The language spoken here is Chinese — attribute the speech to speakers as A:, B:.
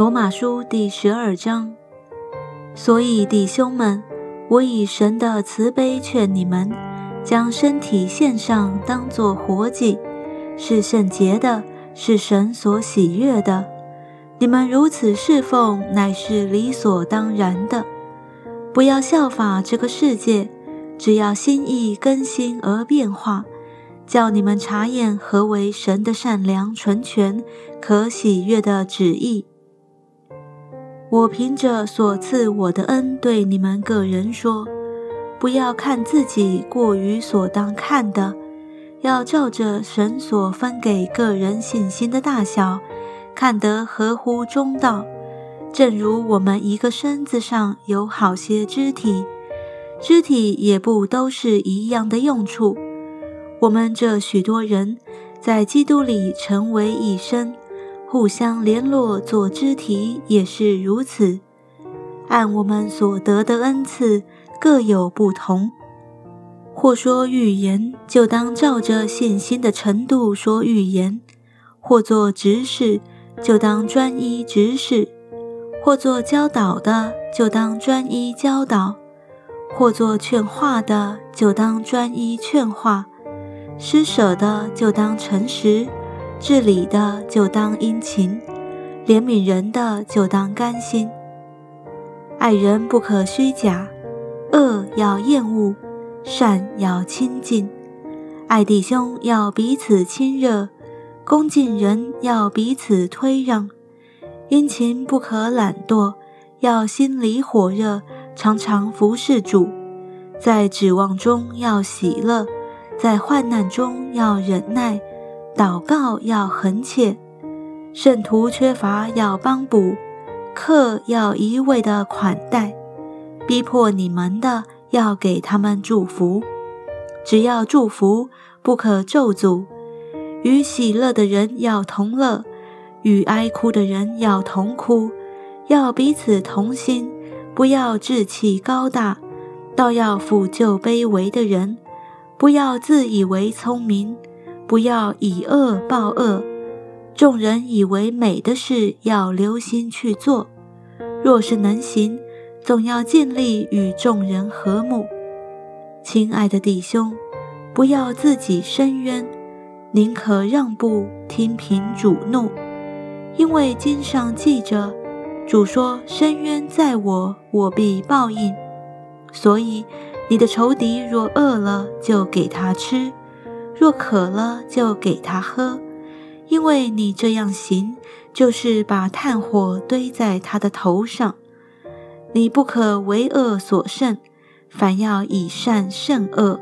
A: 罗马书第十二章。所以弟兄们，我以神的慈悲劝你们，将身体献上，当作活祭，是圣洁的，是神所喜悦的。你们如此侍奉，乃是理所当然的。不要效法这个世界，只要心意更新而变化，叫你们查验何为神的善良、纯全、可喜悦的旨意。我凭着所赐我的恩，对你们个人说：不要看自己过于所当看的，要照着神所分给个人信心的大小，看得合乎中道。正如我们一个身子上有好些肢体，肢体也不都是一样的用处。我们这许多人在基督里成为一身。互相联络做肢体也是如此，按我们所得的恩赐各有不同。或说预言，就当照着信心的程度说预言；或做执事，就当专一执事；或做教导的，就当专一教导；或做劝化的，就当专一劝化；施舍的，就当诚实。治理的就当殷勤，怜悯人的就当甘心。爱人不可虚假，恶要厌恶，善要亲近。爱弟兄要彼此亲热，恭敬人要彼此推让。殷勤不可懒惰，要心里火热，常常服侍主。在指望中要喜乐，在患难中要忍耐。祷告要恒切，圣徒缺乏要帮补，客要一味的款待，逼迫你们的要给他们祝福，只要祝福，不可咒诅。与喜乐的人要同乐，与哀哭的人要同哭，要彼此同心，不要志气高大，倒要抚救卑微的人，不要自以为聪明。不要以恶报恶，众人以为美的事要留心去做。若是能行，总要尽力与众人和睦。亲爱的弟兄，不要自己伸冤，宁可让步，听凭主怒。因为经上记着，主说：“深渊在我，我必报应。”所以，你的仇敌若饿了，就给他吃。若渴了，就给他喝，因为你这样行，就是把炭火堆在他的头上。你不可为恶所胜，反要以善胜恶。